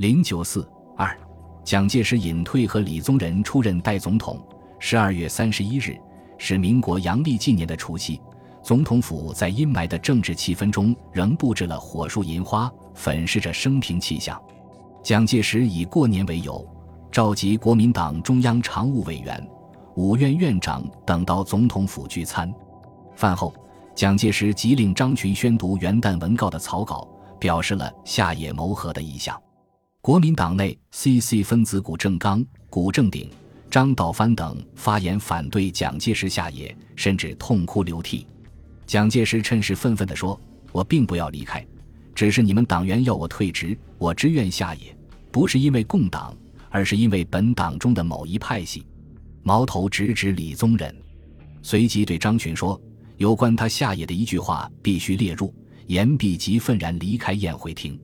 零九四二，蒋介石隐退和李宗仁出任代总统。十二月三十一日是民国阳历纪年的除夕，总统府在阴霾的政治气氛中仍布置了火树银花，粉饰着生平气象。蒋介石以过年为由，召集国民党中央常务委员、五院院长等到总统府聚餐。饭后，蒋介石即令张群宣读元旦文告的草稿，表示了下野谋和的意向。国民党内，CC 分子谷正刚、谷正鼎、张道藩等发言反对蒋介石下野，甚至痛哭流涕。蒋介石趁势愤愤地说：“我并不要离开，只是你们党员要我退职，我只愿下野，不是因为共党，而是因为本党中的某一派系。”矛头直指李宗仁，随即对张群说：“有关他下野的一句话必须列入。”言毕，即愤然离开宴会厅。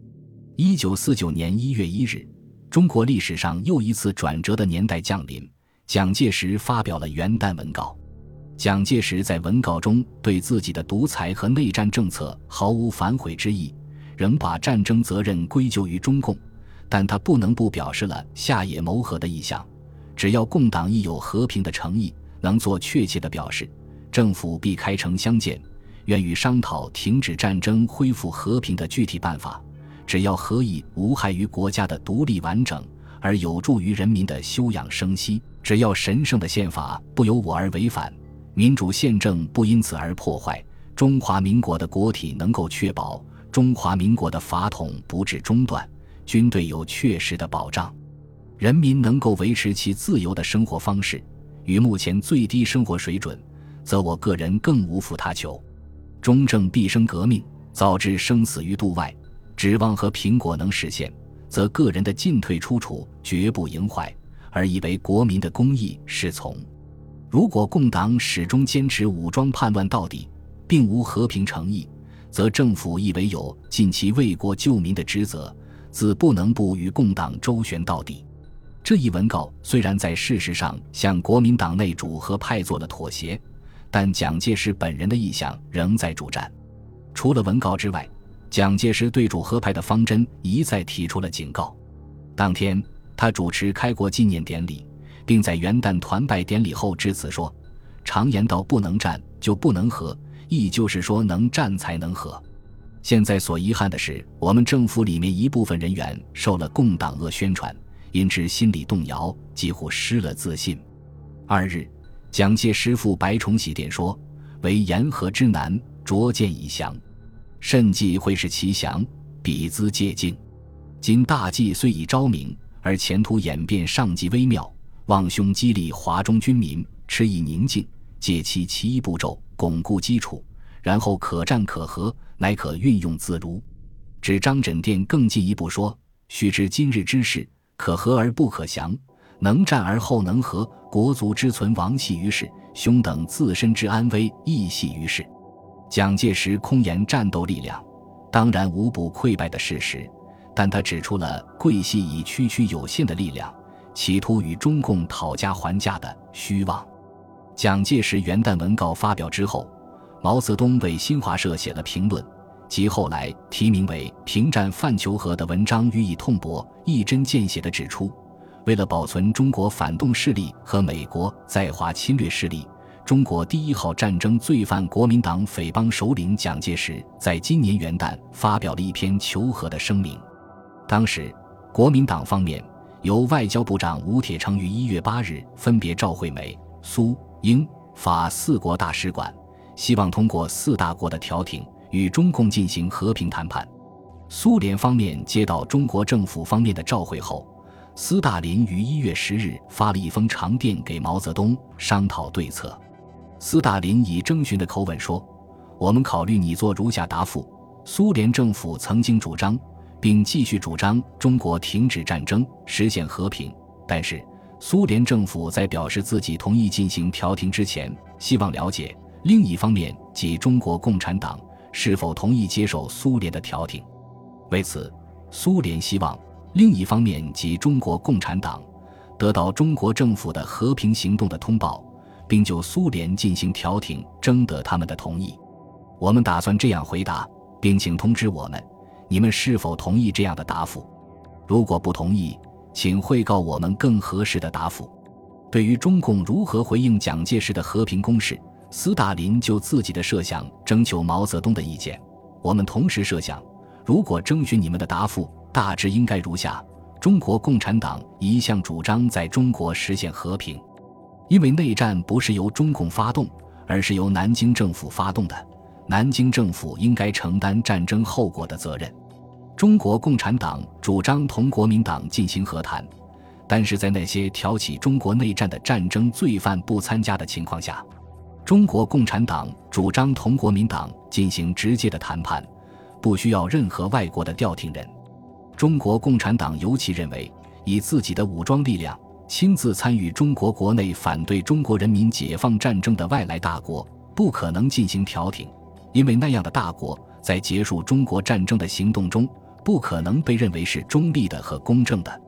一九四九年一月一日，中国历史上又一次转折的年代降临。蒋介石发表了元旦文告。蒋介石在文告中对自己的独裁和内战政策毫无反悔之意，仍把战争责任归咎于中共。但他不能不表示了下野谋和的意向。只要共党亦有和平的诚意，能做确切的表示，政府必开诚相见，愿与商讨停止战争、恢复和平的具体办法。只要何以无害于国家的独立完整，而有助于人民的休养生息；只要神圣的宪法不由我而违反，民主宪政不因此而破坏，中华民国的国体能够确保，中华民国的法统不致中断，军队有确实的保障，人民能够维持其自由的生活方式与目前最低生活水准，则我个人更无负他求。中正毕生革命，早知生死于度外。指望和苹果能实现，则个人的进退出处绝不营坏，而以为国民的公义是从。如果共党始终坚持武装叛乱到底，并无和平诚意，则政府亦唯有尽其为国救民的职责，自不能不与共党周旋到底。这一文告虽然在事实上向国民党内主和派做了妥协，但蒋介石本人的意向仍在主战。除了文告之外。蒋介石对主和派的方针一再提出了警告。当天，他主持开国纪念典礼，并在元旦团拜典礼后致辞说：“常言道，不能战就不能和，亦就是说，能战才能和。现在所遗憾的是，我们政府里面一部分人员受了共党恶宣传，因之心理动摇，几乎失了自信。”二日，蒋介石赴白崇禧殿说：“为言和之难，拙见以详。”甚计会是其祥，彼兹借镜。今大计虽已昭明，而前途演变尚极微妙。望兄激励华中军民，持以宁静，借其其一步骤，巩固基础，然后可战可和，乃可运用自如。指张枕殿更进一步说：须知今日之事，可和而不可降，能战而后能和，国族之存亡系于世，兄等自身之安危亦系于世。蒋介石空言战斗力量，当然无不溃败的事实，但他指出了桂系以区区有限的力量，企图与中共讨价还价的虚妄。蒋介石元旦文告发表之后，毛泽东为新华社写了评论，及后来题名为《平战范求和》的文章予以痛驳，一针见血地指出，为了保存中国反动势力和美国在华侵略势力。中国第一号战争罪犯国民党匪帮首领蒋介石在今年元旦发表了一篇求和的声明。当时，国民党方面由外交部长吴铁城于一月八日分别召会美、苏、英、法四国大使馆，希望通过四大国的调停与中共进行和平谈判。苏联方面接到中国政府方面的召会后，斯大林于一月十日发了一封长电给毛泽东，商讨对策。斯大林以征询的口吻说：“我们考虑拟作如下答复：苏联政府曾经主张，并继续主张中国停止战争，实现和平。但是，苏联政府在表示自己同意进行调停之前，希望了解另一方面即中国共产党是否同意接受苏联的调停。为此，苏联希望另一方面即中国共产党得到中国政府的和平行动的通报。”并就苏联进行调停，征得他们的同意。我们打算这样回答，并请通知我们，你们是否同意这样的答复？如果不同意，请汇告我们更合适的答复。对于中共如何回应蒋介石的和平攻势，斯大林就自己的设想征求毛泽东的意见。我们同时设想，如果征询你们的答复，大致应该如下：中国共产党一向主张在中国实现和平，因为内战不是由中共发动，而是由南京政府发动的，南京政府应该承担战争后果的责任。中国共产党主张同国民党进行和谈。但是在那些挑起中国内战的战争罪犯不参加的情况下，中国共产党主张同国民党进行直接的谈判，不需要任何外国的调停人。中国共产党尤其认为，以自己的武装力量亲自参与中国国内反对中国人民解放战争的外来大国不可能进行调停，因为那样的大国在结束中国战争的行动中不可能被认为是中立的和公正的。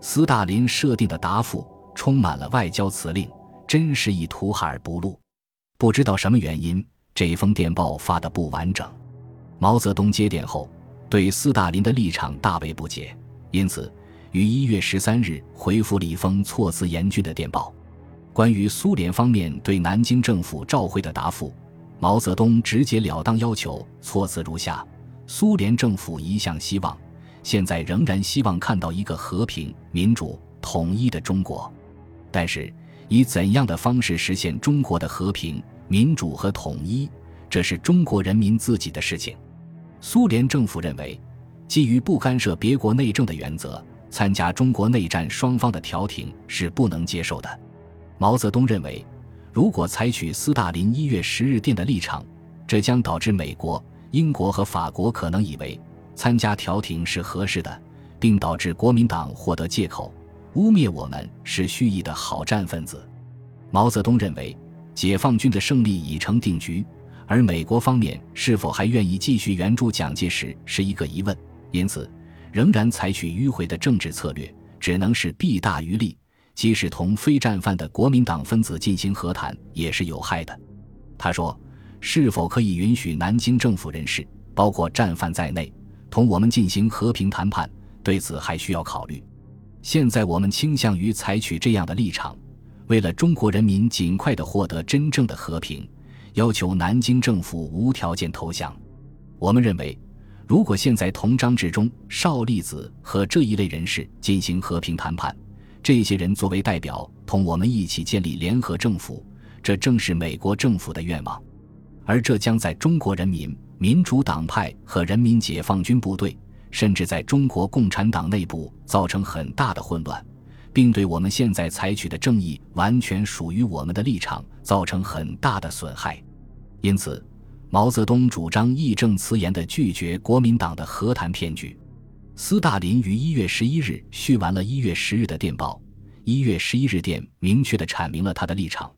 斯大林设定的答复充满了外交辞令，真是一图哈而不露。不知道什么原因，这封电报发的不完整。毛泽东接电后，对斯大林的立场大为不解，因此于一月十三日回复了一封措辞严峻的电报。关于苏联方面对南京政府召会的答复，毛泽东直截了当要求措辞如下：苏联政府一向希望。现在仍然希望看到一个和平、民主、统一的中国，但是以怎样的方式实现中国的和平、民主和统一，这是中国人民自己的事情。苏联政府认为，基于不干涉别国内政的原则，参加中国内战双方的调停是不能接受的。毛泽东认为，如果采取斯大林一月十日电的立场，这将导致美国、英国和法国可能以为。参加调停是合适的，并导致国民党获得借口污蔑我们是蓄意的好战分子。毛泽东认为，解放军的胜利已成定局，而美国方面是否还愿意继续援助蒋介石是一个疑问。因此，仍然采取迂回的政治策略，只能是弊大于利。即使同非战犯的国民党分子进行和谈，也是有害的。他说：“是否可以允许南京政府人士，包括战犯在内？”同我们进行和平谈判，对此还需要考虑。现在我们倾向于采取这样的立场，为了中国人民尽快的获得真正的和平，要求南京政府无条件投降。我们认为，如果现在同张治中、邵力子和这一类人士进行和平谈判，这些人作为代表同我们一起建立联合政府，这正是美国政府的愿望，而这将在中国人民。民主党派和人民解放军部队，甚至在中国共产党内部造成很大的混乱，并对我们现在采取的正义完全属于我们的立场造成很大的损害。因此，毛泽东主张义正辞严地拒绝国民党的和谈骗局。斯大林于一月十一日续完了一月十日的电报，一月十一日电明确地阐明了他的立场：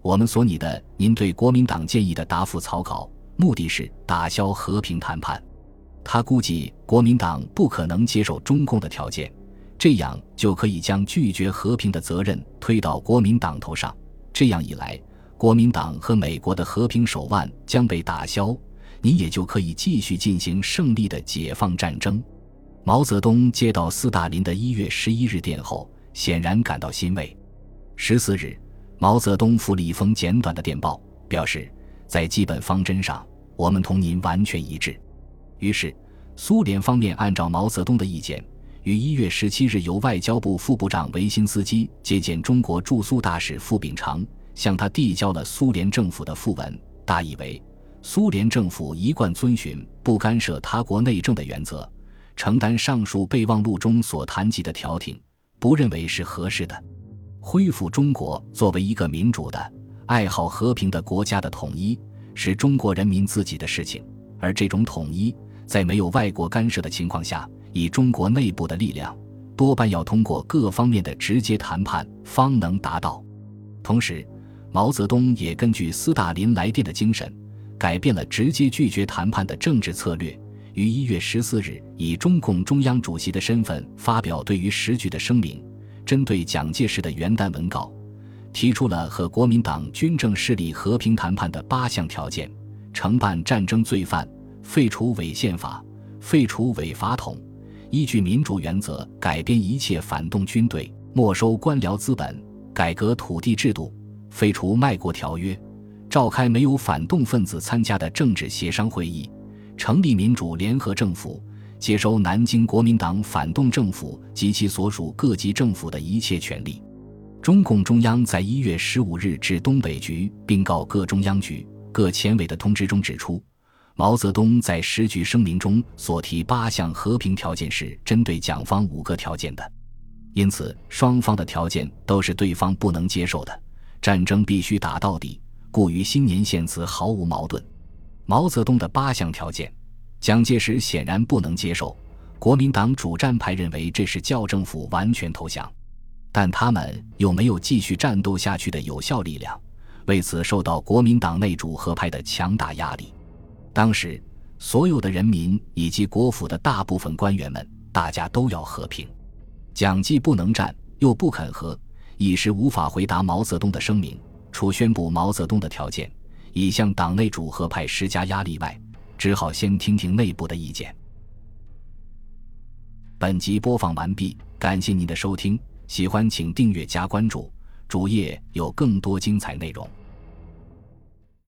我们所拟的您对国民党建议的答复草稿。目的是打消和平谈判，他估计国民党不可能接受中共的条件，这样就可以将拒绝和平的责任推到国民党头上。这样一来，国民党和美国的和平手腕将被打消，你也就可以继续进行胜利的解放战争。毛泽东接到斯大林的一月十一日电后，显然感到欣慰。十四日，毛泽东复了一封简短的电报，表示。在基本方针上，我们同您完全一致。于是，苏联方面按照毛泽东的意见，于一月十七日由外交部副部长维辛斯基接见中国驻苏大使傅秉常，向他递交了苏联政府的复文，大意为：苏联政府一贯遵循不干涉他国内政的原则，承担上述备忘录中所谈及的调停，不认为是合适的。恢复中国作为一个民主的。爱好和平的国家的统一是中国人民自己的事情，而这种统一在没有外国干涉的情况下，以中国内部的力量，多半要通过各方面的直接谈判方能达到。同时，毛泽东也根据斯大林来电的精神，改变了直接拒绝谈判的政治策略，于一月十四日以中共中央主席的身份发表对于时局的声明，针对蒋介石的元旦文稿。提出了和国民党军政势力和平谈判的八项条件：惩办战争罪犯，废除伪宪法，废除伪法统，依据民主原则改编一切反动军队，没收官僚资本，改革土地制度，废除卖国条约，召开没有反动分子参加的政治协商会议，成立民主联合政府，接收南京国民党反动政府及其所属各级政府的一切权利。中共中央在一月十五日至东北局并告各中央局、各前委的通知中指出。毛泽东在时局声明中所提八项和平条件是针对蒋方五个条件的，因此双方的条件都是对方不能接受的，战争必须打到底，故于新年献词毫无矛盾。毛泽东的八项条件，蒋介石显然不能接受，国民党主战派认为这是叫政府完全投降，但他们又没有继续战斗下去的有效力量，为此受到国民党内主和派的强大压力。当时，所有的人民以及国府的大部分官员们，大家都要和平。蒋既不能战，又不肯和，一时无法回答毛泽东的声明。除宣布毛泽东的条件，以向党内主和派施加压力外，只好先听听内部的意见。本集播放完毕，感谢您的收听，喜欢请订阅加关注，主页有更多精彩内容。